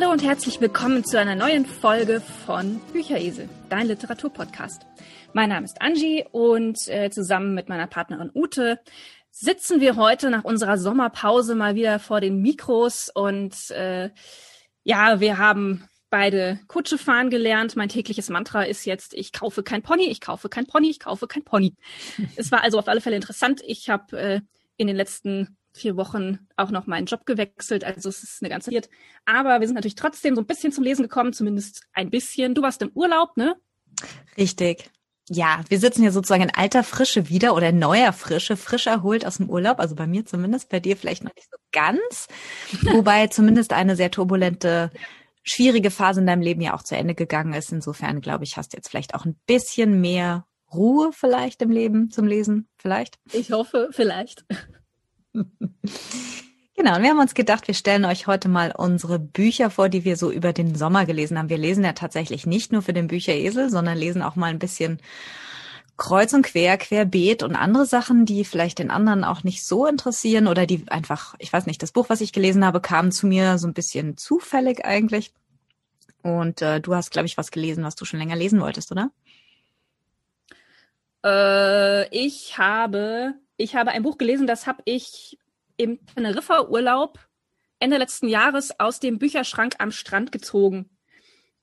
Hallo und herzlich willkommen zu einer neuen Folge von Bücheresel, dein Literaturpodcast. Mein Name ist Angie und äh, zusammen mit meiner Partnerin Ute sitzen wir heute nach unserer Sommerpause mal wieder vor den Mikros und äh, ja, wir haben beide Kutsche fahren gelernt. Mein tägliches Mantra ist jetzt, ich kaufe kein Pony, ich kaufe kein Pony, ich kaufe kein Pony. es war also auf alle Fälle interessant. Ich habe äh, in den letzten vier Wochen auch noch meinen Job gewechselt. Also es ist eine ganze Zeit. Aber wir sind natürlich trotzdem so ein bisschen zum Lesen gekommen, zumindest ein bisschen. Du warst im Urlaub, ne? Richtig. Ja, wir sitzen hier sozusagen in alter Frische wieder oder in neuer Frische, frisch erholt aus dem Urlaub. Also bei mir zumindest, bei dir vielleicht noch nicht so ganz. Wobei zumindest eine sehr turbulente, schwierige Phase in deinem Leben ja auch zu Ende gegangen ist. Insofern glaube ich, hast du jetzt vielleicht auch ein bisschen mehr Ruhe vielleicht im Leben zum Lesen, vielleicht? Ich hoffe, vielleicht. Genau, und wir haben uns gedacht, wir stellen euch heute mal unsere Bücher vor, die wir so über den Sommer gelesen haben. Wir lesen ja tatsächlich nicht nur für den Bücheresel, sondern lesen auch mal ein bisschen kreuz und quer, querbeet und andere Sachen, die vielleicht den anderen auch nicht so interessieren oder die einfach, ich weiß nicht, das Buch, was ich gelesen habe, kam zu mir so ein bisschen zufällig eigentlich. Und äh, du hast, glaube ich, was gelesen, was du schon länger lesen wolltest, oder? Äh, ich habe, ich habe ein Buch gelesen, das habe ich im Teneriffa-Urlaub Ende letzten Jahres aus dem Bücherschrank am Strand gezogen.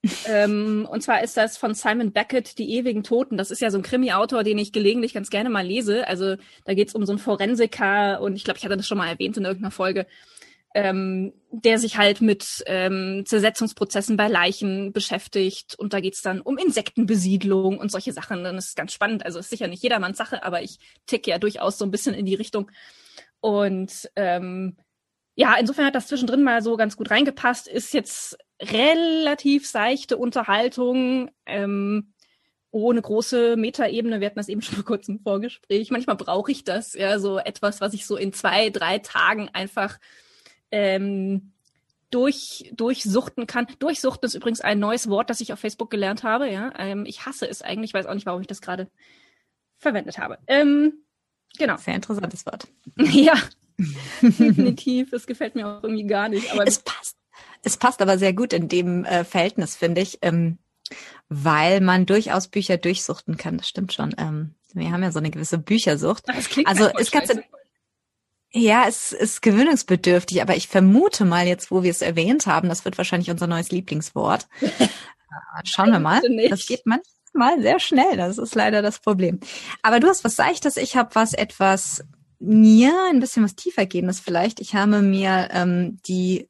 ähm, und zwar ist das von Simon Beckett, Die ewigen Toten. Das ist ja so ein Krimi-Autor, den ich gelegentlich ganz gerne mal lese. Also da geht es um so einen Forensiker und ich glaube, ich hatte das schon mal erwähnt in irgendeiner Folge, ähm, der sich halt mit ähm, Zersetzungsprozessen bei Leichen beschäftigt. Und da geht's dann um Insektenbesiedlung und solche Sachen. Das ist ganz spannend. Also ist sicher nicht jedermanns Sache, aber ich ticke ja durchaus so ein bisschen in die Richtung. Und ähm, ja, insofern hat das zwischendrin mal so ganz gut reingepasst. Ist jetzt relativ seichte Unterhaltung, ähm, ohne große Metaebene. Wir hatten das eben schon vor kurzem Vorgespräch. Manchmal brauche ich das, ja, so etwas, was ich so in zwei, drei Tagen einfach ähm, durch, durchsuchten kann. Durchsuchten ist übrigens ein neues Wort, das ich auf Facebook gelernt habe. Ja, ähm, ich hasse es eigentlich, weiß auch nicht, warum ich das gerade verwendet habe. Ähm, Genau. Sehr interessantes Wort. Ja, definitiv. Es gefällt mir auch irgendwie gar nicht. Aber es passt. Es passt aber sehr gut in dem äh, Verhältnis, finde ich, ähm, weil man durchaus Bücher durchsuchten kann. Das stimmt schon. Ähm, wir haben ja so eine gewisse Büchersucht. Also es kann ja, es ist gewöhnungsbedürftig, aber ich vermute mal jetzt, wo wir es erwähnt haben, das wird wahrscheinlich unser neues Lieblingswort. Schauen wir mal. Das geht man mal sehr schnell. Das ist leider das Problem. Aber du hast was Seichtes, ich habe was etwas mir ein bisschen was tiefer gehendes vielleicht. Ich habe mir ähm, die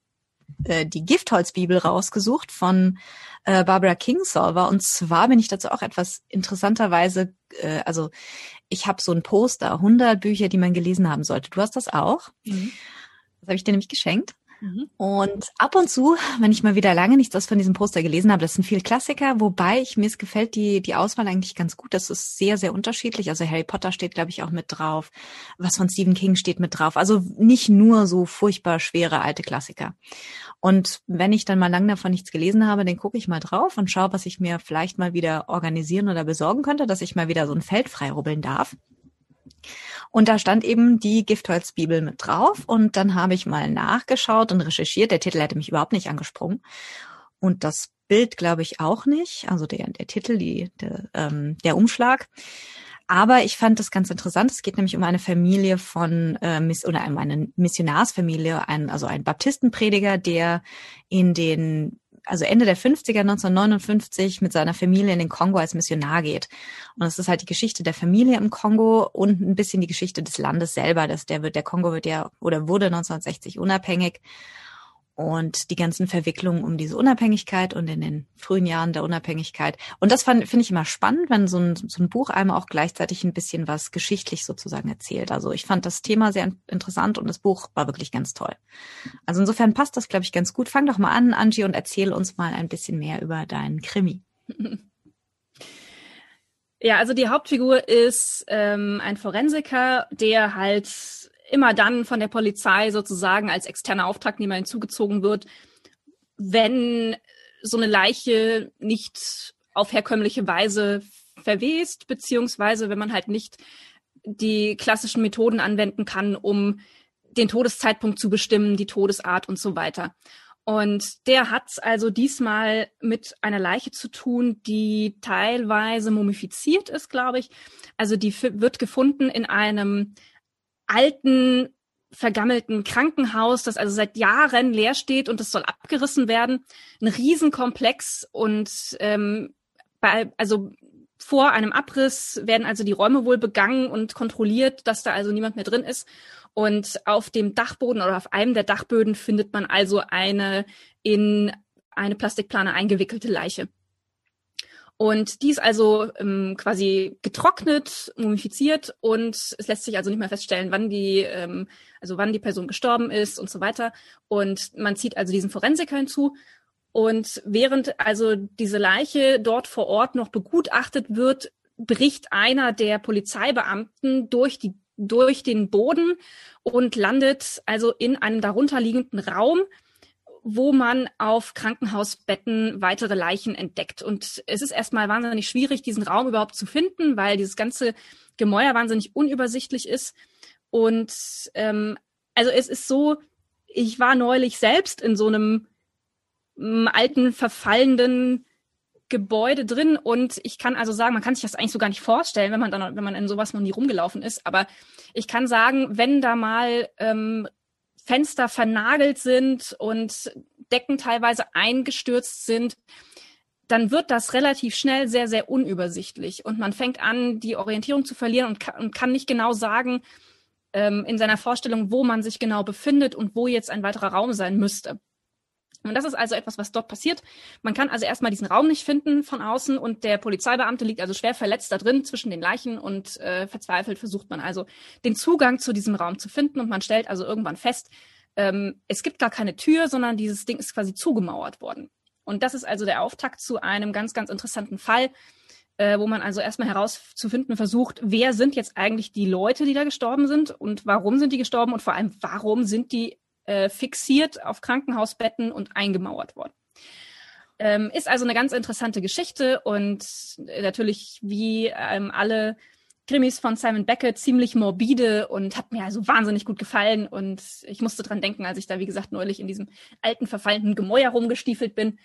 äh, die Giftholzbibel rausgesucht von äh, Barbara Kingsolver und zwar bin ich dazu auch etwas interessanterweise, äh, also ich habe so ein Poster, 100 Bücher, die man gelesen haben sollte. Du hast das auch. Mhm. Das habe ich dir nämlich geschenkt. Mhm. Und ab und zu, wenn ich mal wieder lange nichts aus von diesem Poster gelesen habe, das sind viele Klassiker, wobei ich mir es gefällt die die Auswahl eigentlich ganz gut. Das ist sehr sehr unterschiedlich. Also Harry Potter steht glaube ich auch mit drauf, was von Stephen King steht mit drauf. Also nicht nur so furchtbar schwere alte Klassiker. Und wenn ich dann mal lange davon nichts gelesen habe, dann gucke ich mal drauf und schaue, was ich mir vielleicht mal wieder organisieren oder besorgen könnte, dass ich mal wieder so ein Feld frei rubbeln darf. Und da stand eben die Giftholzbibel mit drauf. Und dann habe ich mal nachgeschaut und recherchiert. Der Titel hätte mich überhaupt nicht angesprungen. Und das Bild glaube ich auch nicht. Also der, der Titel, die, der, ähm, der Umschlag. Aber ich fand das ganz interessant. Es geht nämlich um eine Familie von äh, Miss oder um eine Missionarsfamilie, ein, also ein Baptistenprediger, der in den also Ende der 50er, 1959 mit seiner Familie in den Kongo als Missionar geht. Und es ist halt die Geschichte der Familie im Kongo und ein bisschen die Geschichte des Landes selber. dass der wird, der Kongo wird ja oder wurde 1960 unabhängig und die ganzen Verwicklungen um diese Unabhängigkeit und in den frühen Jahren der Unabhängigkeit. Und das finde ich immer spannend, wenn so ein, so ein Buch einem auch gleichzeitig ein bisschen was geschichtlich sozusagen erzählt. Also ich fand das Thema sehr interessant und das Buch war wirklich ganz toll. Also insofern passt das, glaube ich, ganz gut. Fang doch mal an, Angie, und erzähl uns mal ein bisschen mehr über deinen Krimi. Ja, also die Hauptfigur ist ähm, ein Forensiker, der halt immer dann von der Polizei sozusagen als externer Auftragnehmer hinzugezogen wird, wenn so eine Leiche nicht auf herkömmliche Weise verwest, beziehungsweise wenn man halt nicht die klassischen Methoden anwenden kann, um den Todeszeitpunkt zu bestimmen, die Todesart und so weiter. Und der hat also diesmal mit einer Leiche zu tun, die teilweise mumifiziert ist, glaube ich. Also die wird gefunden in einem alten, vergammelten Krankenhaus, das also seit Jahren leer steht und es soll abgerissen werden. Ein Riesenkomplex und ähm, bei, also vor einem Abriss werden also die Räume wohl begangen und kontrolliert, dass da also niemand mehr drin ist. Und auf dem Dachboden oder auf einem der Dachböden findet man also eine in eine Plastikplane eingewickelte Leiche. Und die ist also ähm, quasi getrocknet, mumifiziert und es lässt sich also nicht mehr feststellen, wann die, ähm, also wann die Person gestorben ist und so weiter. Und man zieht also diesen Forensiker hinzu. Und während also diese Leiche dort vor Ort noch begutachtet wird, bricht einer der Polizeibeamten durch die durch den Boden und landet also in einem darunterliegenden Raum, wo man auf Krankenhausbetten weitere Leichen entdeckt. Und es ist erstmal wahnsinnig schwierig, diesen Raum überhaupt zu finden, weil dieses ganze Gemäuer wahnsinnig unübersichtlich ist. Und ähm, also es ist so, ich war neulich selbst in so einem m, alten, verfallenden Gebäude drin und ich kann also sagen, man kann sich das eigentlich so gar nicht vorstellen, wenn man dann, wenn man in sowas noch nie rumgelaufen ist. Aber ich kann sagen, wenn da mal ähm, Fenster vernagelt sind und Decken teilweise eingestürzt sind, dann wird das relativ schnell sehr, sehr unübersichtlich und man fängt an, die Orientierung zu verlieren und kann, und kann nicht genau sagen ähm, in seiner Vorstellung, wo man sich genau befindet und wo jetzt ein weiterer Raum sein müsste. Und das ist also etwas, was dort passiert. Man kann also erstmal diesen Raum nicht finden von außen und der Polizeibeamte liegt also schwer verletzt da drin zwischen den Leichen und äh, verzweifelt versucht man also den Zugang zu diesem Raum zu finden und man stellt also irgendwann fest, ähm, es gibt gar keine Tür, sondern dieses Ding ist quasi zugemauert worden. Und das ist also der Auftakt zu einem ganz, ganz interessanten Fall, äh, wo man also erstmal herauszufinden versucht, wer sind jetzt eigentlich die Leute, die da gestorben sind und warum sind die gestorben und vor allem, warum sind die äh, fixiert auf Krankenhausbetten und eingemauert worden. Ähm, ist also eine ganz interessante Geschichte und natürlich wie ähm, alle Krimis von Simon Beckett ziemlich morbide und hat mir also wahnsinnig gut gefallen und ich musste dran denken, als ich da wie gesagt neulich in diesem alten verfallenen Gemäuer rumgestiefelt bin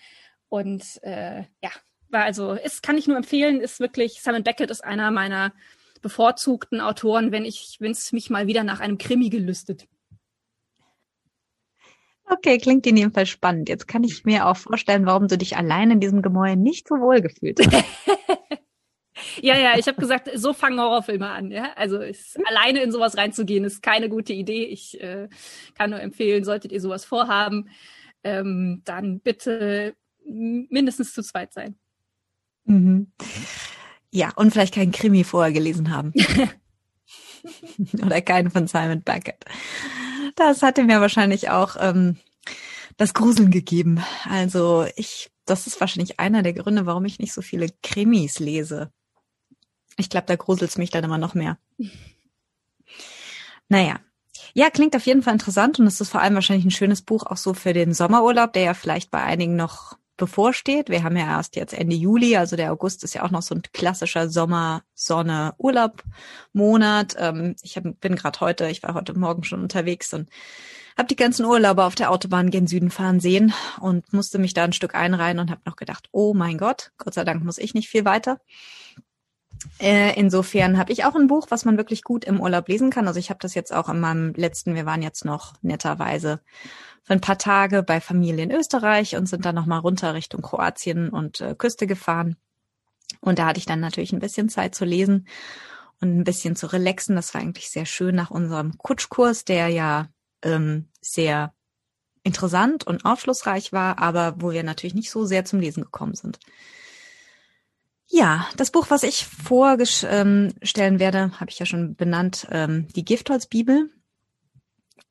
und äh, ja war also ist kann ich nur empfehlen ist wirklich Simon Beckett ist einer meiner bevorzugten Autoren, wenn ich wenn es mich mal wieder nach einem Krimi gelüstet. Okay, klingt in jedem Fall spannend. Jetzt kann ich mir auch vorstellen, warum du dich allein in diesem Gemäuer nicht so wohl gefühlt hast. ja, ja, ich habe gesagt, so fangen Horrorfilme an. Ja? Also ist, alleine in sowas reinzugehen, ist keine gute Idee. Ich äh, kann nur empfehlen, solltet ihr sowas vorhaben, ähm, dann bitte mindestens zu zweit sein. Mhm. Ja, und vielleicht keinen Krimi vorher gelesen haben. Oder keinen von Simon Beckett. Das hatte mir wahrscheinlich auch ähm, das Gruseln gegeben. Also ich, das ist wahrscheinlich einer der Gründe, warum ich nicht so viele Krimis lese. Ich glaube, da gruselt's mich dann immer noch mehr. Naja. Ja, klingt auf jeden Fall interessant und es ist vor allem wahrscheinlich ein schönes Buch auch so für den Sommerurlaub, der ja vielleicht bei einigen noch bevorsteht. Wir haben ja erst jetzt Ende Juli, also der August ist ja auch noch so ein klassischer Sommer, Sonne, Urlaub Monat. Ähm, ich hab, bin gerade heute, ich war heute Morgen schon unterwegs und habe die ganzen Urlauber auf der Autobahn gen Süden fahren sehen und musste mich da ein Stück einreihen und habe noch gedacht, oh mein Gott, Gott sei Dank muss ich nicht viel weiter. Äh, insofern habe ich auch ein Buch, was man wirklich gut im Urlaub lesen kann. Also ich habe das jetzt auch in meinem letzten, wir waren jetzt noch netterweise für ein paar Tage bei Familie in Österreich und sind dann nochmal runter Richtung Kroatien und äh, Küste gefahren. Und da hatte ich dann natürlich ein bisschen Zeit zu lesen und ein bisschen zu relaxen. Das war eigentlich sehr schön nach unserem Kutschkurs, der ja ähm, sehr interessant und aufschlussreich war, aber wo wir natürlich nicht so sehr zum Lesen gekommen sind. Ja, das Buch, was ich vorstellen werde, habe ich ja schon benannt, ähm, die Giftholzbibel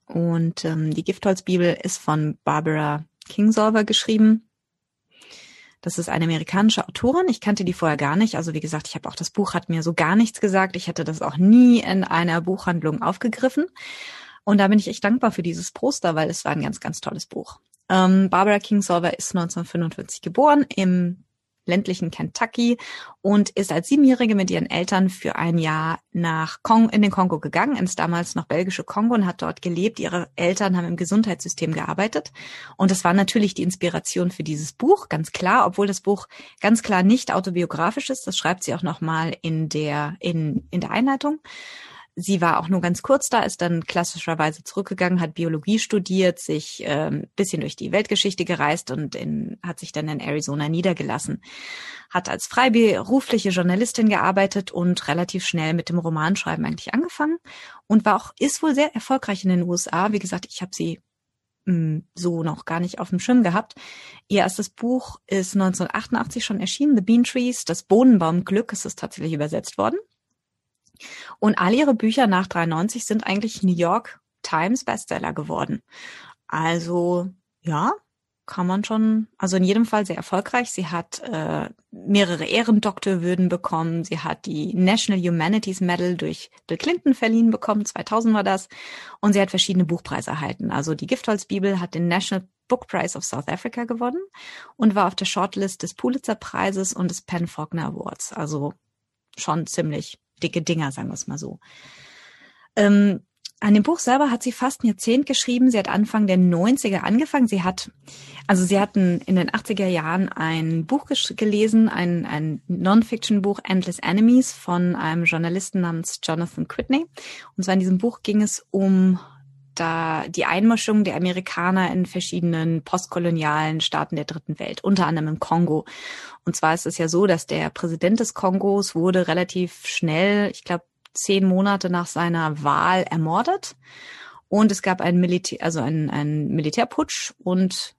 und ähm, die Giftholzbibel ist von Barbara Kingsolver geschrieben. Das ist eine amerikanische Autorin. Ich kannte die vorher gar nicht. Also wie gesagt, ich habe auch das Buch hat mir so gar nichts gesagt. Ich hätte das auch nie in einer Buchhandlung aufgegriffen. Und da bin ich echt dankbar für dieses Poster, weil es war ein ganz, ganz tolles Buch. Ähm, Barbara Kingsolver ist 1945 geboren im ländlichen Kentucky und ist als Siebenjährige mit ihren Eltern für ein Jahr nach Kong, in den Kongo gegangen, ins damals noch belgische Kongo und hat dort gelebt. Ihre Eltern haben im Gesundheitssystem gearbeitet. Und das war natürlich die Inspiration für dieses Buch, ganz klar, obwohl das Buch ganz klar nicht autobiografisch ist. Das schreibt sie auch nochmal in der, in, in der Einleitung. Sie war auch nur ganz kurz da, ist dann klassischerweise zurückgegangen, hat Biologie studiert, sich ähm, bisschen durch die Weltgeschichte gereist und in, hat sich dann in Arizona niedergelassen. Hat als freiberufliche Journalistin gearbeitet und relativ schnell mit dem Romanschreiben eigentlich angefangen und war auch, ist wohl sehr erfolgreich in den USA. Wie gesagt, ich habe sie mh, hm, so noch gar nicht auf dem Schirm gehabt. Ihr erstes Buch ist 1988 schon erschienen, The Bean Trees, das Bohnenbaumglück, ist es tatsächlich übersetzt worden. Und all ihre Bücher nach 93 sind eigentlich New York Times Bestseller geworden. Also ja, kann man schon, also in jedem Fall sehr erfolgreich. Sie hat äh, mehrere Ehrendoktorwürden bekommen. Sie hat die National Humanities Medal durch Bill Clinton verliehen bekommen. 2000 war das. Und sie hat verschiedene Buchpreise erhalten. Also die Giftholzbibel hat den National Book Prize of South Africa gewonnen und war auf der Shortlist des Pulitzer Preises und des Penn Faulkner Awards. Also schon ziemlich dicke Dinger, sagen wir es mal so. Ähm, an dem Buch selber hat sie fast ein Jahrzehnt geschrieben. Sie hat Anfang der 90er angefangen. Sie hat, also sie hatten in den 80er Jahren ein Buch gelesen, ein, ein Non-Fiction-Buch Endless Enemies von einem Journalisten namens Jonathan Whitney. Und zwar in diesem Buch ging es um da die Einmischung der Amerikaner in verschiedenen postkolonialen Staaten der dritten Welt, unter anderem im Kongo. Und zwar ist es ja so, dass der Präsident des Kongos wurde relativ schnell, ich glaube zehn Monate nach seiner Wahl ermordet. Und es gab einen Militär, also einen, einen Militärputsch und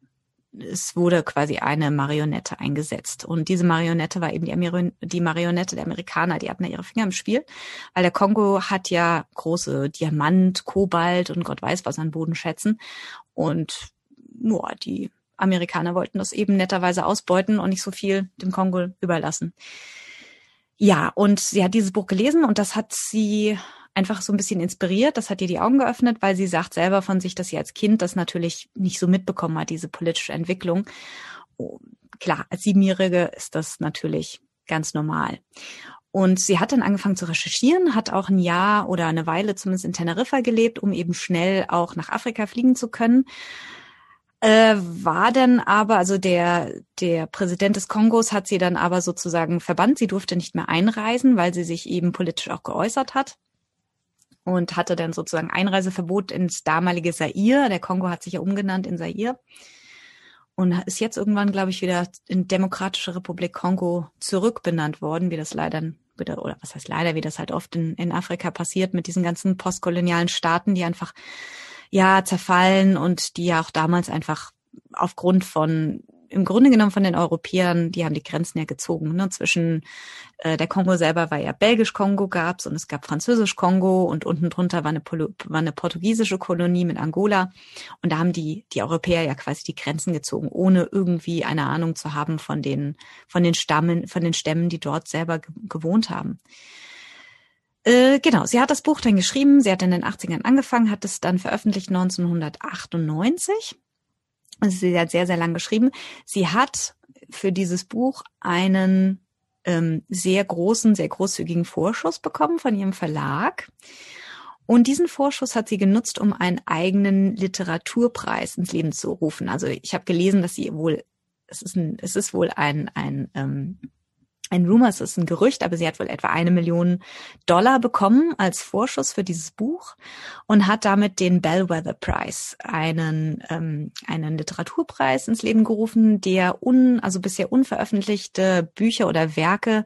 es wurde quasi eine Marionette eingesetzt. Und diese Marionette war eben die, Ameri die Marionette der Amerikaner, die hatten ja ihre Finger im Spiel, weil der Kongo hat ja große Diamant, Kobalt und Gott weiß was an Boden schätzen. Und nur die Amerikaner wollten das eben netterweise ausbeuten und nicht so viel dem Kongo überlassen. Ja, und sie hat dieses Buch gelesen und das hat sie einfach so ein bisschen inspiriert. Das hat ihr die Augen geöffnet, weil sie sagt selber von sich, dass sie als Kind das natürlich nicht so mitbekommen hat, diese politische Entwicklung. Oh, klar, als Siebenjährige ist das natürlich ganz normal. Und sie hat dann angefangen zu recherchieren, hat auch ein Jahr oder eine Weile zumindest in Teneriffa gelebt, um eben schnell auch nach Afrika fliegen zu können. Äh, war dann aber, also der, der Präsident des Kongos hat sie dann aber sozusagen verbannt. Sie durfte nicht mehr einreisen, weil sie sich eben politisch auch geäußert hat und hatte dann sozusagen Einreiseverbot ins damalige Zaire. Der Kongo hat sich ja umgenannt in Zaire und ist jetzt irgendwann, glaube ich, wieder in Demokratische Republik Kongo zurückbenannt worden, wie das leider wieder, oder was heißt leider, wie das halt oft in, in Afrika passiert mit diesen ganzen postkolonialen Staaten, die einfach ja zerfallen und die ja auch damals einfach aufgrund von im Grunde genommen von den Europäern, die haben die Grenzen ja gezogen. Ne? Zwischen äh, der Kongo selber war ja Belgisch-Kongo gab's und es gab Französisch-Kongo und unten drunter war eine, war eine portugiesische Kolonie mit Angola. Und da haben die, die Europäer ja quasi die Grenzen gezogen, ohne irgendwie eine Ahnung zu haben von den, von den Stammen, von den Stämmen, die dort selber ge gewohnt haben. Äh, genau, sie hat das Buch dann geschrieben, sie hat in den 80ern angefangen, hat es dann veröffentlicht 1998 also sie hat sehr, sehr lang geschrieben. Sie hat für dieses Buch einen ähm, sehr großen, sehr großzügigen Vorschuss bekommen von ihrem Verlag. Und diesen Vorschuss hat sie genutzt, um einen eigenen Literaturpreis ins Leben zu rufen. Also ich habe gelesen, dass sie wohl, es ist, ein, es ist wohl ein, ein ähm, ein Rumor, es ist ein Gerücht, aber sie hat wohl etwa eine Million Dollar bekommen als Vorschuss für dieses Buch und hat damit den Bellwether Prize, einen, ähm, einen Literaturpreis ins Leben gerufen, der un, also bisher unveröffentlichte Bücher oder Werke,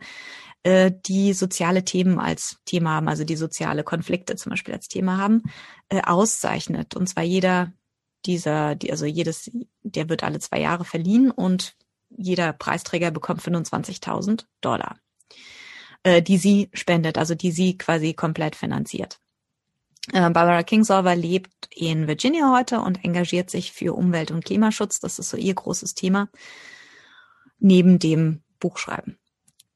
äh, die soziale Themen als Thema haben, also die soziale Konflikte zum Beispiel als Thema haben, äh, auszeichnet. Und zwar jeder dieser, die, also jedes, der wird alle zwei Jahre verliehen und jeder Preisträger bekommt 25.000 Dollar, äh, die sie spendet, also die sie quasi komplett finanziert. Äh, Barbara Kingsolver lebt in Virginia heute und engagiert sich für Umwelt- und Klimaschutz. Das ist so ihr großes Thema, neben dem Buchschreiben.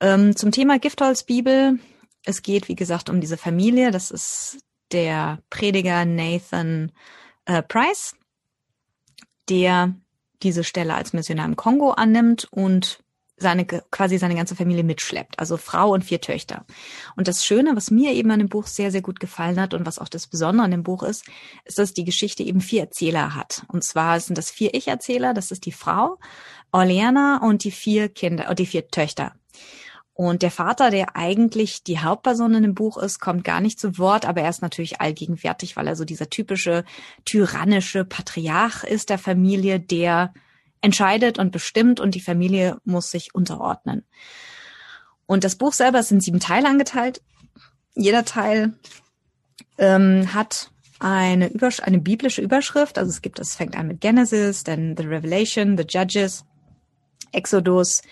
Ähm, zum Thema Giftholzbibel. Es geht, wie gesagt, um diese Familie. Das ist der Prediger Nathan äh, Price, der diese Stelle als Missionar im Kongo annimmt und seine quasi seine ganze Familie mitschleppt, also Frau und vier Töchter. Und das Schöne, was mir eben an dem Buch sehr sehr gut gefallen hat und was auch das Besondere an dem Buch ist, ist, dass die Geschichte eben vier Erzähler hat. Und zwar sind das vier Ich-Erzähler, das ist die Frau, Orleana und die vier Kinder, die vier Töchter. Und der Vater, der eigentlich die Hauptperson in dem Buch ist, kommt gar nicht zu Wort, aber er ist natürlich allgegenwärtig, weil er so dieser typische tyrannische Patriarch ist der Familie, der entscheidet und bestimmt und die Familie muss sich unterordnen. Und das Buch selber ist in sieben Teile angeteilt. Jeder Teil ähm, hat eine, Übersch eine biblische Überschrift. Also es gibt, es fängt an mit Genesis, dann The Revelation, The Judges, Exodus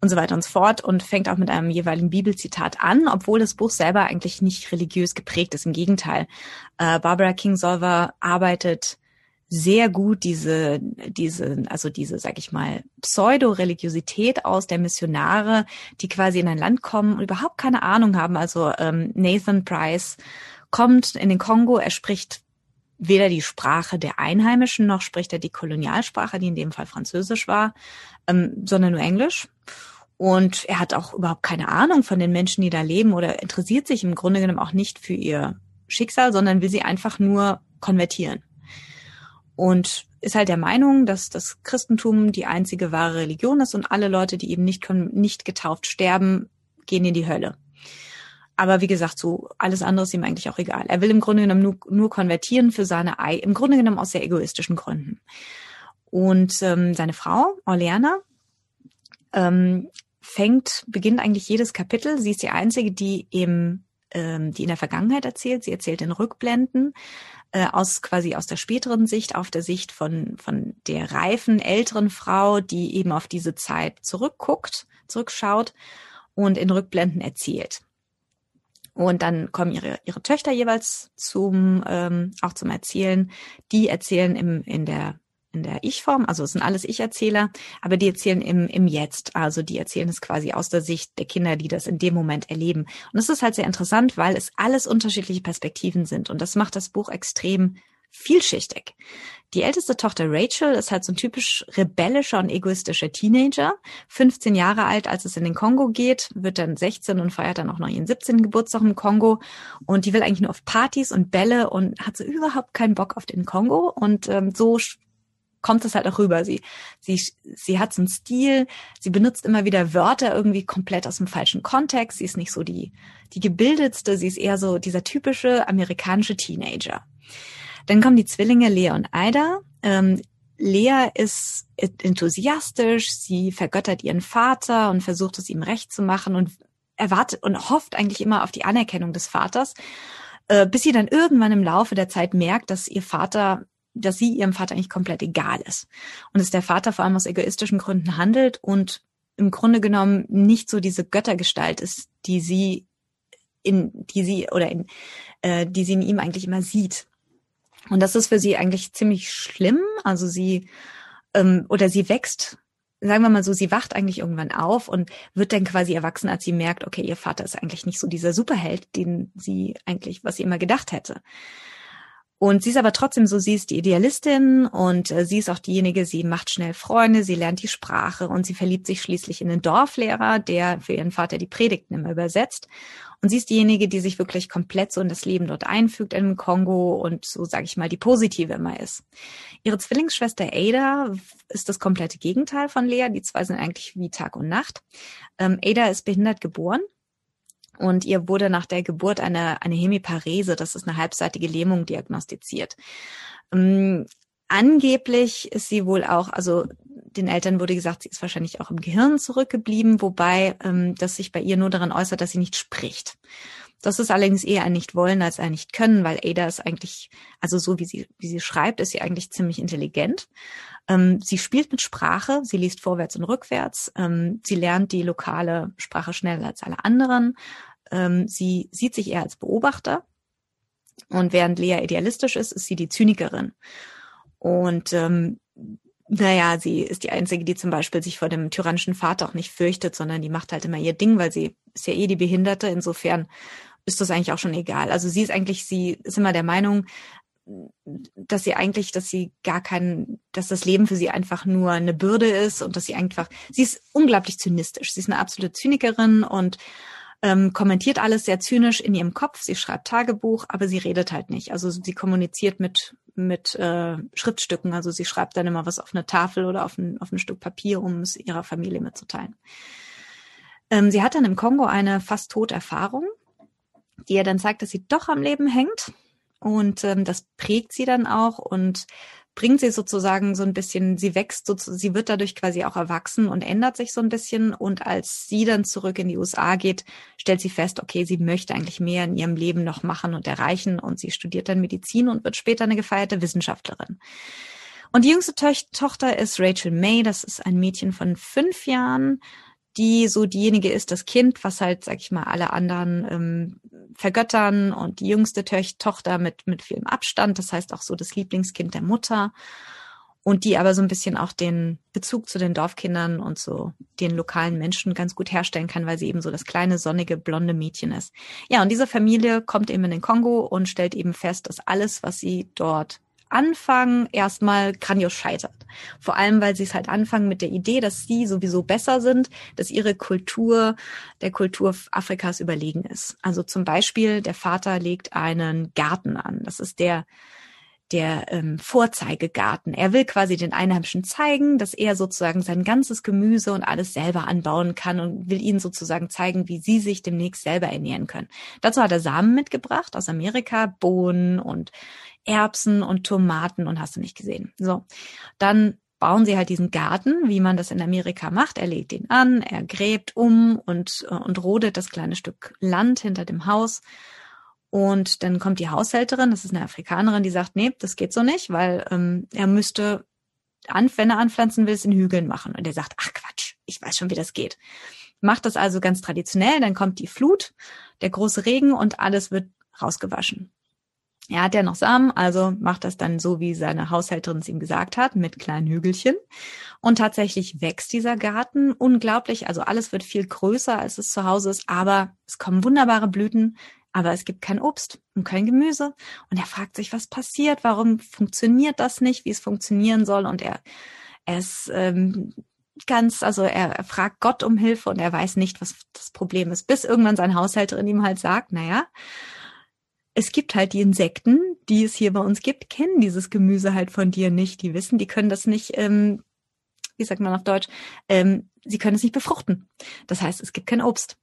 und so weiter und so fort und fängt auch mit einem jeweiligen Bibelzitat an, obwohl das Buch selber eigentlich nicht religiös geprägt ist. Im Gegenteil, äh, Barbara Kingsolver arbeitet sehr gut diese, diese, also diese, sag ich mal, Pseudo-Religiosität aus der Missionare, die quasi in ein Land kommen und überhaupt keine Ahnung haben. Also ähm, Nathan Price kommt in den Kongo, er spricht weder die Sprache der Einheimischen noch spricht er die Kolonialsprache, die in dem Fall Französisch war, ähm, sondern nur Englisch. Und er hat auch überhaupt keine Ahnung von den Menschen, die da leben oder interessiert sich im Grunde genommen auch nicht für ihr Schicksal, sondern will sie einfach nur konvertieren und ist halt der Meinung, dass das Christentum die einzige wahre Religion ist und alle Leute, die eben nicht, nicht getauft sterben, gehen in die Hölle. Aber wie gesagt, so alles andere ist ihm eigentlich auch egal. Er will im Grunde genommen nur, nur konvertieren für seine, im Grunde genommen aus sehr egoistischen Gründen. Und ähm, seine Frau, Orleana, ähm, fängt, beginnt eigentlich jedes Kapitel. Sie ist die einzige, die im, ähm, die in der Vergangenheit erzählt. Sie erzählt in Rückblenden äh, aus quasi aus der späteren Sicht, auf der Sicht von, von der reifen, älteren Frau, die eben auf diese Zeit zurückguckt, zurückschaut und in Rückblenden erzählt. Und dann kommen ihre, ihre Töchter jeweils zum, ähm, auch zum Erzählen. Die erzählen im, in der in der Ich-Form, also es sind alles Ich-Erzähler, aber die erzählen im, im Jetzt, also die erzählen es quasi aus der Sicht der Kinder, die das in dem Moment erleben. Und es ist halt sehr interessant, weil es alles unterschiedliche Perspektiven sind und das macht das Buch extrem vielschichtig. Die älteste Tochter Rachel ist halt so ein typisch rebellischer und egoistischer Teenager. 15 Jahre alt, als es in den Kongo geht, wird dann 16 und feiert dann auch noch ihren 17. Geburtstag im Kongo. Und die will eigentlich nur auf Partys und Bälle und hat so überhaupt keinen Bock auf den Kongo. Und ähm, so kommt es halt auch rüber. Sie, sie, sie hat so einen Stil, sie benutzt immer wieder Wörter irgendwie komplett aus dem falschen Kontext. Sie ist nicht so die, die gebildetste, sie ist eher so dieser typische amerikanische Teenager. Dann kommen die Zwillinge Lea und Ida. Ähm, Lea ist enthusiastisch, sie vergöttert ihren Vater und versucht es ihm recht zu machen und erwartet und hofft eigentlich immer auf die Anerkennung des Vaters, äh, bis sie dann irgendwann im Laufe der Zeit merkt, dass ihr Vater dass sie ihrem Vater eigentlich komplett egal ist. Und dass der Vater vor allem aus egoistischen Gründen handelt und im Grunde genommen nicht so diese Göttergestalt ist, die sie in, die sie oder in, äh, die sie in ihm eigentlich immer sieht. Und das ist für sie eigentlich ziemlich schlimm. Also sie ähm, oder sie wächst, sagen wir mal so, sie wacht eigentlich irgendwann auf und wird dann quasi erwachsen, als sie merkt, okay, ihr Vater ist eigentlich nicht so dieser Superheld, den sie eigentlich, was sie immer gedacht hätte. Und sie ist aber trotzdem so, sie ist die Idealistin und äh, sie ist auch diejenige, sie macht schnell Freunde, sie lernt die Sprache und sie verliebt sich schließlich in den Dorflehrer, der für ihren Vater die Predigten immer übersetzt. Und sie ist diejenige, die sich wirklich komplett so in das Leben dort einfügt im Kongo und so, sage ich mal, die positive immer ist. Ihre Zwillingsschwester Ada ist das komplette Gegenteil von Lea. Die zwei sind eigentlich wie Tag und Nacht. Ähm, Ada ist behindert geboren und ihr wurde nach der Geburt eine, eine Hemiparese, das ist eine halbseitige Lähmung, diagnostiziert. Angeblich ist sie wohl auch, also den Eltern wurde gesagt, sie ist wahrscheinlich auch im Gehirn zurückgeblieben, wobei ähm, das sich bei ihr nur daran äußert, dass sie nicht spricht. Das ist allerdings eher ein Nicht-Wollen als ein Nicht-Können, weil Ada ist eigentlich, also so wie sie, wie sie schreibt, ist sie eigentlich ziemlich intelligent. Ähm, sie spielt mit Sprache, sie liest vorwärts und rückwärts, ähm, sie lernt die lokale Sprache schneller als alle anderen. Ähm, sie sieht sich eher als Beobachter. Und während Lea idealistisch ist, ist sie die Zynikerin. Und ähm, naja, sie ist die Einzige, die zum Beispiel sich vor dem tyrannischen Vater auch nicht fürchtet, sondern die macht halt immer ihr Ding, weil sie ist ja eh die Behinderte. Insofern ist das eigentlich auch schon egal. Also sie ist eigentlich, sie ist immer der Meinung, dass sie eigentlich, dass sie gar kein, dass das Leben für sie einfach nur eine Bürde ist und dass sie einfach, sie ist unglaublich zynistisch. Sie ist eine absolute Zynikerin und ähm, kommentiert alles sehr zynisch in ihrem Kopf. Sie schreibt Tagebuch, aber sie redet halt nicht. Also sie kommuniziert mit mit äh, Schriftstücken. Also sie schreibt dann immer was auf eine Tafel oder auf ein, auf ein Stück Papier, um es ihrer Familie mitzuteilen. Ähm, sie hat dann im Kongo eine fast Toderfahrung, die ihr dann zeigt, dass sie doch am Leben hängt. Und ähm, das prägt sie dann auch und bringt sie sozusagen so ein bisschen, sie wächst, so, sie wird dadurch quasi auch erwachsen und ändert sich so ein bisschen. Und als sie dann zurück in die USA geht, stellt sie fest, okay, sie möchte eigentlich mehr in ihrem Leben noch machen und erreichen. Und sie studiert dann Medizin und wird später eine gefeierte Wissenschaftlerin. Und die jüngste Tochter ist Rachel May, das ist ein Mädchen von fünf Jahren, die so diejenige ist, das Kind, was halt, sag ich mal, alle anderen ähm, vergöttern und die jüngste Tochter mit, mit vielem Abstand, das heißt auch so das Lieblingskind der Mutter und die aber so ein bisschen auch den Bezug zu den Dorfkindern und so den lokalen Menschen ganz gut herstellen kann, weil sie eben so das kleine, sonnige, blonde Mädchen ist. Ja, und diese Familie kommt eben in den Kongo und stellt eben fest, dass alles, was sie dort Anfang erstmal grandios scheitert. Vor allem, weil sie es halt anfangen mit der Idee, dass sie sowieso besser sind, dass ihre Kultur der Kultur Afrikas überlegen ist. Also zum Beispiel, der Vater legt einen Garten an. Das ist der der ähm, Vorzeigegarten. Er will quasi den Einheimischen zeigen, dass er sozusagen sein ganzes Gemüse und alles selber anbauen kann und will ihnen sozusagen zeigen, wie sie sich demnächst selber ernähren können. Dazu hat er Samen mitgebracht aus Amerika, Bohnen und Erbsen und Tomaten und hast du nicht gesehen. So, dann bauen sie halt diesen Garten, wie man das in Amerika macht. Er legt ihn an, er gräbt um und, und rodet das kleine Stück Land hinter dem Haus. Und dann kommt die Haushälterin, das ist eine Afrikanerin, die sagt, nee, das geht so nicht, weil ähm, er müsste, wenn er anpflanzen will, es in Hügeln machen. Und er sagt, ach Quatsch, ich weiß schon, wie das geht. Macht das also ganz traditionell, dann kommt die Flut, der große Regen und alles wird rausgewaschen. Er hat ja noch Samen, also macht das dann so, wie seine Haushälterin es ihm gesagt hat, mit kleinen Hügelchen. Und tatsächlich wächst dieser Garten unglaublich. Also alles wird viel größer, als es zu Hause ist, aber es kommen wunderbare Blüten, aber es gibt kein Obst und kein Gemüse. Und er fragt sich, was passiert, warum funktioniert das nicht, wie es funktionieren soll. Und er, er ist ähm, ganz, also er, fragt Gott um Hilfe und er weiß nicht, was das Problem ist, bis irgendwann seine Haushälterin ihm halt sagt, naja, es gibt halt die Insekten, die es hier bei uns gibt, kennen dieses Gemüse halt von dir nicht. Die wissen, die können das nicht, ähm, wie sagt man auf Deutsch, ähm, sie können es nicht befruchten. Das heißt, es gibt kein Obst.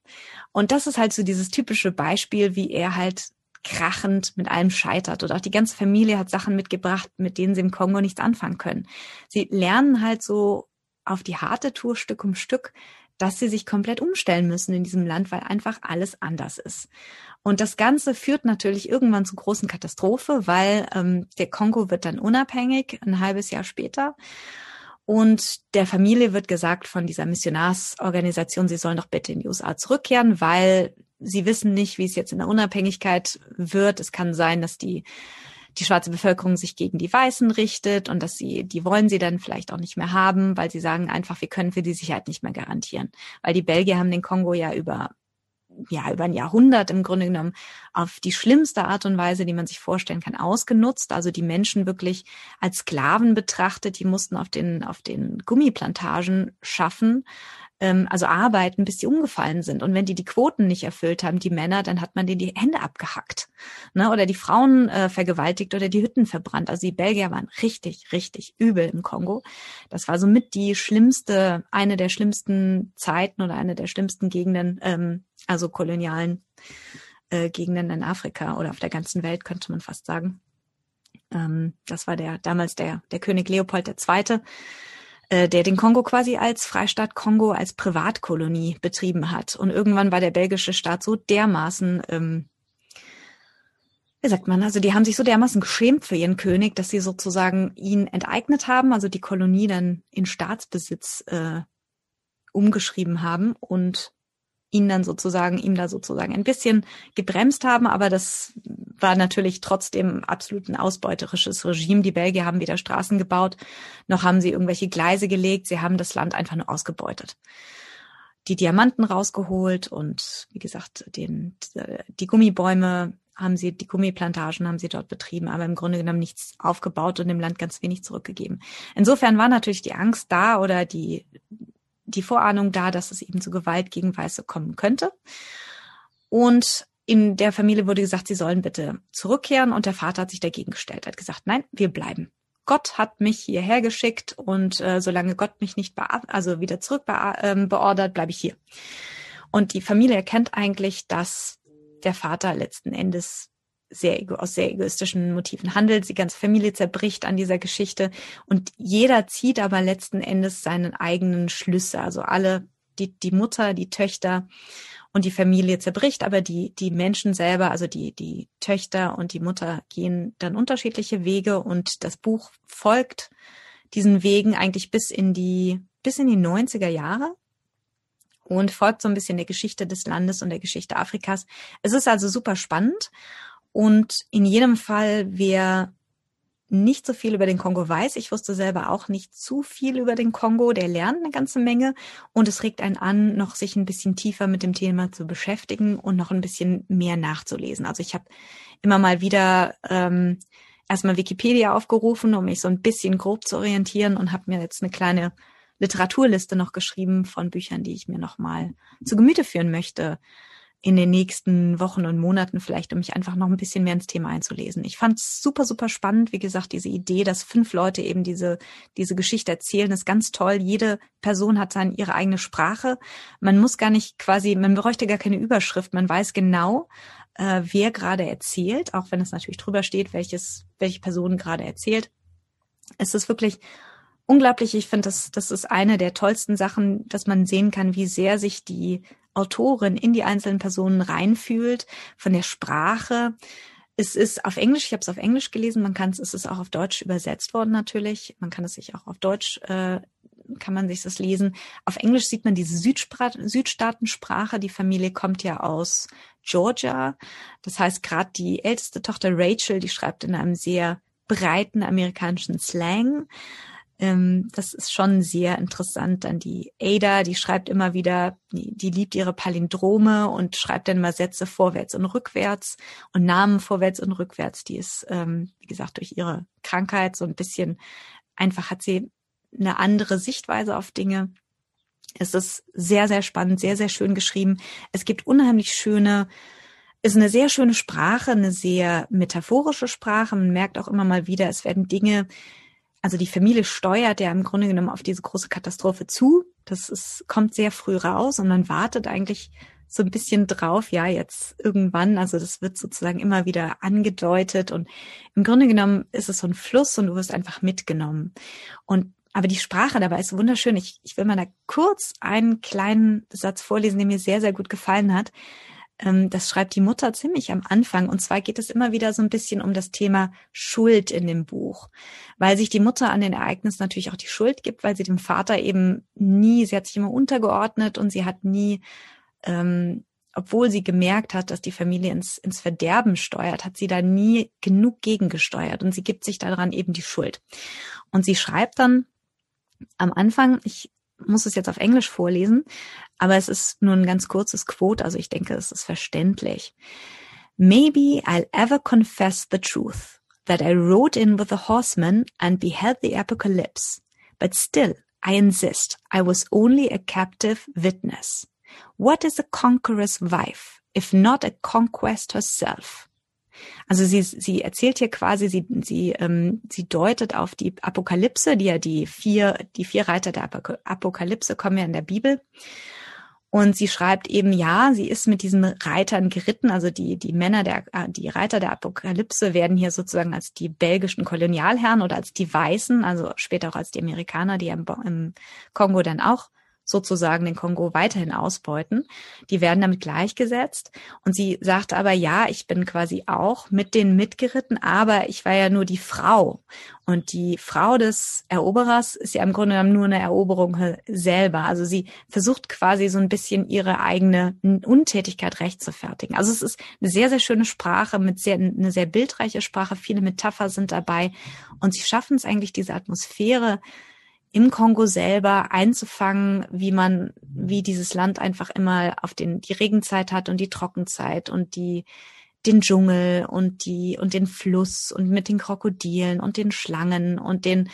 Und das ist halt so dieses typische Beispiel, wie er halt krachend mit allem scheitert. Oder auch die ganze Familie hat Sachen mitgebracht, mit denen sie im Kongo nichts anfangen können. Sie lernen halt so auf die harte Tour Stück um Stück, dass sie sich komplett umstellen müssen in diesem Land, weil einfach alles anders ist. Und das Ganze führt natürlich irgendwann zu großen Katastrophe, weil ähm, der Kongo wird dann unabhängig, ein halbes Jahr später. Und der Familie wird gesagt von dieser Missionarsorganisation, sie sollen doch bitte in die USA zurückkehren, weil sie wissen nicht, wie es jetzt in der Unabhängigkeit wird. Es kann sein, dass die die schwarze Bevölkerung sich gegen die Weißen richtet und dass sie, die wollen sie dann vielleicht auch nicht mehr haben, weil sie sagen einfach, wir können für die Sicherheit nicht mehr garantieren. Weil die Belgier haben den Kongo ja über ja, über ein Jahrhundert im Grunde genommen auf die schlimmste Art und Weise, die man sich vorstellen kann, ausgenutzt. Also die Menschen wirklich als Sklaven betrachtet. Die mussten auf den, auf den Gummiplantagen schaffen, ähm, also arbeiten, bis sie umgefallen sind. Und wenn die die Quoten nicht erfüllt haben, die Männer, dann hat man denen die Hände abgehackt. Ne? Oder die Frauen äh, vergewaltigt oder die Hütten verbrannt. Also die Belgier waren richtig, richtig übel im Kongo. Das war somit die schlimmste, eine der schlimmsten Zeiten oder eine der schlimmsten Gegenden, ähm, also kolonialen äh, Gegenden in Afrika oder auf der ganzen Welt, könnte man fast sagen. Ähm, das war der damals der, der König Leopold II., äh, der den Kongo quasi als Freistaat Kongo, als Privatkolonie betrieben hat. Und irgendwann war der belgische Staat so dermaßen, ähm, wie sagt man, also die haben sich so dermaßen geschämt für ihren König, dass sie sozusagen ihn enteignet haben, also die Kolonie dann in Staatsbesitz äh, umgeschrieben haben und ihn dann sozusagen, ihm da sozusagen ein bisschen gebremst haben, aber das war natürlich trotzdem absolut ein ausbeuterisches Regime. Die Belgier haben weder Straßen gebaut, noch haben sie irgendwelche Gleise gelegt, sie haben das Land einfach nur ausgebeutet. Die Diamanten rausgeholt und wie gesagt, den, die Gummibäume haben sie die Gummiplantagen haben sie dort betrieben, aber im Grunde genommen nichts aufgebaut und dem Land ganz wenig zurückgegeben. Insofern war natürlich die Angst da oder die die Vorahnung da, dass es eben zu Gewalt gegen Weiße kommen könnte. Und in der Familie wurde gesagt, sie sollen bitte zurückkehren und der Vater hat sich dagegen gestellt, hat gesagt, nein, wir bleiben. Gott hat mich hierher geschickt und äh, solange Gott mich nicht also wieder zurück ähm, beordert, bleibe ich hier. Und die Familie erkennt eigentlich, dass der Vater letzten Endes sehr aus sehr egoistischen Motiven handelt. Die ganze Familie zerbricht an dieser Geschichte und jeder zieht aber letzten Endes seinen eigenen Schlüsse. Also alle, die, die Mutter, die Töchter und die Familie zerbricht, aber die, die Menschen selber, also die, die Töchter und die Mutter gehen dann unterschiedliche Wege und das Buch folgt diesen Wegen eigentlich bis in die, bis in die 90er Jahre und folgt so ein bisschen der Geschichte des Landes und der Geschichte Afrikas. Es ist also super spannend und in jedem Fall, wer nicht so viel über den Kongo weiß. Ich wusste selber auch nicht zu viel über den Kongo. Der lernt eine ganze Menge und es regt einen an, noch sich ein bisschen tiefer mit dem Thema zu beschäftigen und noch ein bisschen mehr nachzulesen. Also ich habe immer mal wieder ähm, erstmal Wikipedia aufgerufen, um mich so ein bisschen grob zu orientieren und habe mir jetzt eine kleine Literaturliste noch geschrieben von Büchern, die ich mir noch mal zu Gemüte führen möchte in den nächsten Wochen und Monaten vielleicht, um mich einfach noch ein bisschen mehr ins Thema einzulesen. Ich fand es super, super spannend. Wie gesagt, diese Idee, dass fünf Leute eben diese, diese Geschichte erzählen, ist ganz toll. Jede Person hat seine, ihre eigene Sprache. Man muss gar nicht quasi, man bräuchte gar keine Überschrift. Man weiß genau, äh, wer gerade erzählt, auch wenn es natürlich drüber steht, welches, welche Person gerade erzählt. Es ist wirklich unglaublich. Ich finde, das, das ist eine der tollsten Sachen, dass man sehen kann, wie sehr sich die Autorin in die einzelnen Personen reinfühlt, von der Sprache. Es ist auf Englisch, ich habe es auf Englisch gelesen, man kann es, es ist auch auf Deutsch übersetzt worden natürlich. Man kann es sich auch auf Deutsch, äh, kann man sich das lesen. Auf Englisch sieht man diese Südspra Südstaatensprache. Die Familie kommt ja aus Georgia. Das heißt, gerade die älteste Tochter Rachel, die schreibt in einem sehr breiten amerikanischen Slang. Ähm, das ist schon sehr interessant. Dann die Ada, die schreibt immer wieder, die, die liebt ihre Palindrome und schreibt dann mal Sätze vorwärts und rückwärts und Namen vorwärts und rückwärts. Die ist, ähm, wie gesagt, durch ihre Krankheit so ein bisschen einfach hat sie eine andere Sichtweise auf Dinge. Es ist sehr, sehr spannend, sehr, sehr schön geschrieben. Es gibt unheimlich schöne, ist eine sehr schöne Sprache, eine sehr metaphorische Sprache. Man merkt auch immer mal wieder, es werden Dinge also die Familie steuert ja im Grunde genommen auf diese große Katastrophe zu. Das ist, kommt sehr früh raus und man wartet eigentlich so ein bisschen drauf, ja, jetzt irgendwann, also das wird sozusagen immer wieder angedeutet und im Grunde genommen ist es so ein Fluss und du wirst einfach mitgenommen. Und aber die Sprache dabei ist wunderschön. Ich, ich will mal da kurz einen kleinen Satz vorlesen, der mir sehr, sehr gut gefallen hat. Ähm, das schreibt die Mutter ziemlich am Anfang. Und zwar geht es immer wieder so ein bisschen um das Thema Schuld in dem Buch, weil sich die Mutter an den Ereignissen natürlich auch die Schuld gibt, weil sie dem Vater eben nie, sie hat sich immer untergeordnet und sie hat nie, ähm, obwohl sie gemerkt hat, dass die Familie ins, ins Verderben steuert, hat sie da nie genug gegengesteuert und sie gibt sich daran eben die Schuld. Und sie schreibt dann am Anfang, ich muss es jetzt auf Englisch vorlesen, aber es ist nur ein ganz kurzes Quote, also ich denke, es ist verständlich. Maybe I'll ever confess the truth, that I rode in with the horsemen and beheld the apocalypse, but still I insist I was only a captive witness. What is a conqueror's wife, if not a conquest herself? Also sie, sie erzählt hier quasi, sie, sie, ähm, sie deutet auf die Apokalypse, die ja die vier, die vier Reiter der Apokalypse kommen ja in der Bibel. Und sie schreibt eben, ja, sie ist mit diesen Reitern geritten, also die, die Männer der, äh, die Reiter der Apokalypse werden hier sozusagen als die belgischen Kolonialherren oder als die Weißen, also später auch als die Amerikaner, die im, im Kongo dann auch sozusagen den Kongo weiterhin ausbeuten. Die werden damit gleichgesetzt. Und sie sagte aber, ja, ich bin quasi auch mit denen mitgeritten, aber ich war ja nur die Frau. Und die Frau des Eroberers ist ja im Grunde genommen nur eine Eroberung selber. Also sie versucht quasi so ein bisschen ihre eigene Untätigkeit rechtfertigen. Also es ist eine sehr, sehr schöne Sprache mit sehr, eine sehr bildreiche Sprache. Viele Metapher sind dabei. Und sie schaffen es eigentlich, diese Atmosphäre im Kongo selber einzufangen, wie man, wie dieses Land einfach immer auf den, die Regenzeit hat und die Trockenzeit und die, den Dschungel und die und den Fluss und mit den Krokodilen und den Schlangen und den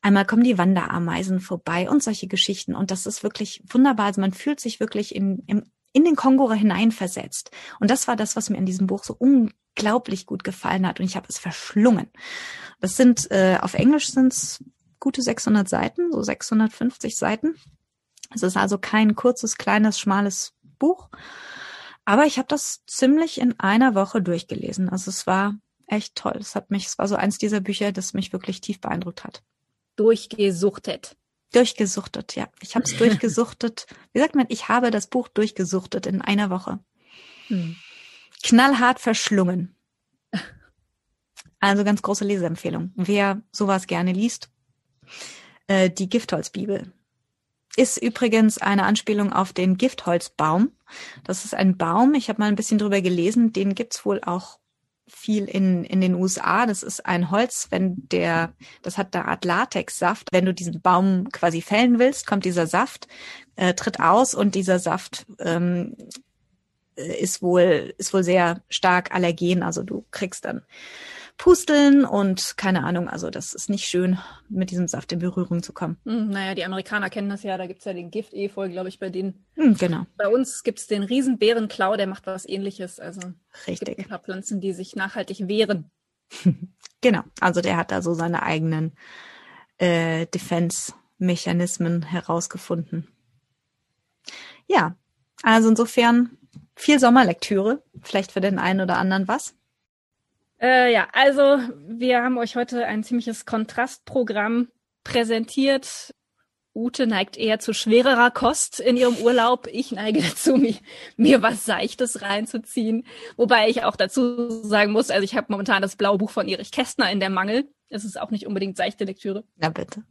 einmal kommen die Wanderameisen vorbei und solche Geschichten und das ist wirklich wunderbar. Also man fühlt sich wirklich in, in, in den Kongo hineinversetzt und das war das, was mir in diesem Buch so unglaublich gut gefallen hat und ich habe es verschlungen. Das sind äh, auf Englisch sind es gute 600 Seiten, so 650 Seiten. Es ist also kein kurzes, kleines, schmales Buch. Aber ich habe das ziemlich in einer Woche durchgelesen. Also es war echt toll. Es hat mich, es war so eins dieser Bücher, das mich wirklich tief beeindruckt hat. Durchgesuchtet. Durchgesuchtet, ja. Ich habe es durchgesuchtet. Wie sagt man, ich habe das Buch durchgesuchtet in einer Woche. Hm. Knallhart verschlungen. Also ganz große Leseempfehlung. Wer sowas gerne liest, äh, die Giftholzbibel ist übrigens eine Anspielung auf den Giftholzbaum. Das ist ein Baum, ich habe mal ein bisschen drüber gelesen, den gibt's wohl auch viel in, in den USA. Das ist ein Holz, wenn der, das hat eine Art Latexsaft. Wenn du diesen Baum quasi fällen willst, kommt dieser Saft, äh, tritt aus und dieser Saft ähm, ist wohl, ist wohl sehr stark allergen. Also du kriegst dann Pusteln und keine Ahnung, also das ist nicht schön, mit diesem Saft in Berührung zu kommen. Hm, naja, die Amerikaner kennen das ja, da gibt's ja den Gift-Efeu, glaube ich, bei denen. Hm, genau. Bei uns gibt's den Riesenbärenklau, der macht was ähnliches. Also Richtig. Gibt ein paar Pflanzen, die sich nachhaltig wehren. genau, also der hat da so seine eigenen äh, Defense-Mechanismen herausgefunden. Ja, also insofern viel Sommerlektüre, vielleicht für den einen oder anderen was. Äh, ja, also wir haben euch heute ein ziemliches Kontrastprogramm präsentiert. Ute neigt eher zu schwererer Kost in ihrem Urlaub. Ich neige dazu, mir, mir was Seichtes reinzuziehen. Wobei ich auch dazu sagen muss, also ich habe momentan das blaue Buch von Erich Kästner in der Mangel. Es ist auch nicht unbedingt seichte Lektüre. Na bitte.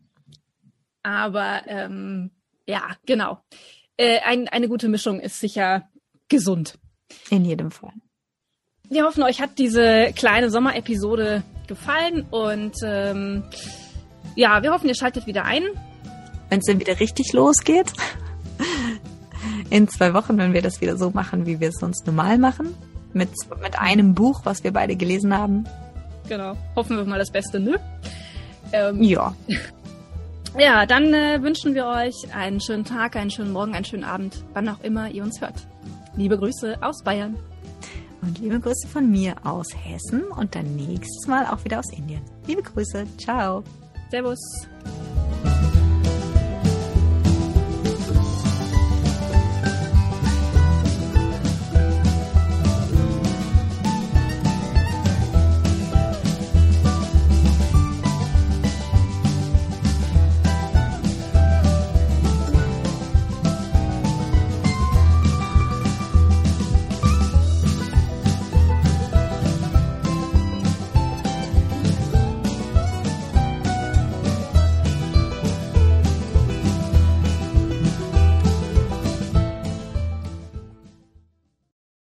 Aber ähm, ja, genau. Äh, ein, eine gute Mischung ist sicher gesund. In jedem Fall. Wir hoffen, euch hat diese kleine Sommerepisode gefallen und ähm, ja, wir hoffen, ihr schaltet wieder ein. Wenn es dann wieder richtig losgeht. In zwei Wochen, wenn wir das wieder so machen, wie wir es sonst normal machen. Mit, mit einem Buch, was wir beide gelesen haben. Genau. Hoffen wir mal das Beste, ne? Ähm, ja. Ja, dann äh, wünschen wir euch einen schönen Tag, einen schönen Morgen, einen schönen Abend, wann auch immer ihr uns hört. Liebe Grüße aus Bayern. Und liebe Grüße von mir aus Hessen und dann nächstes Mal auch wieder aus Indien. Liebe Grüße. Ciao. Servus.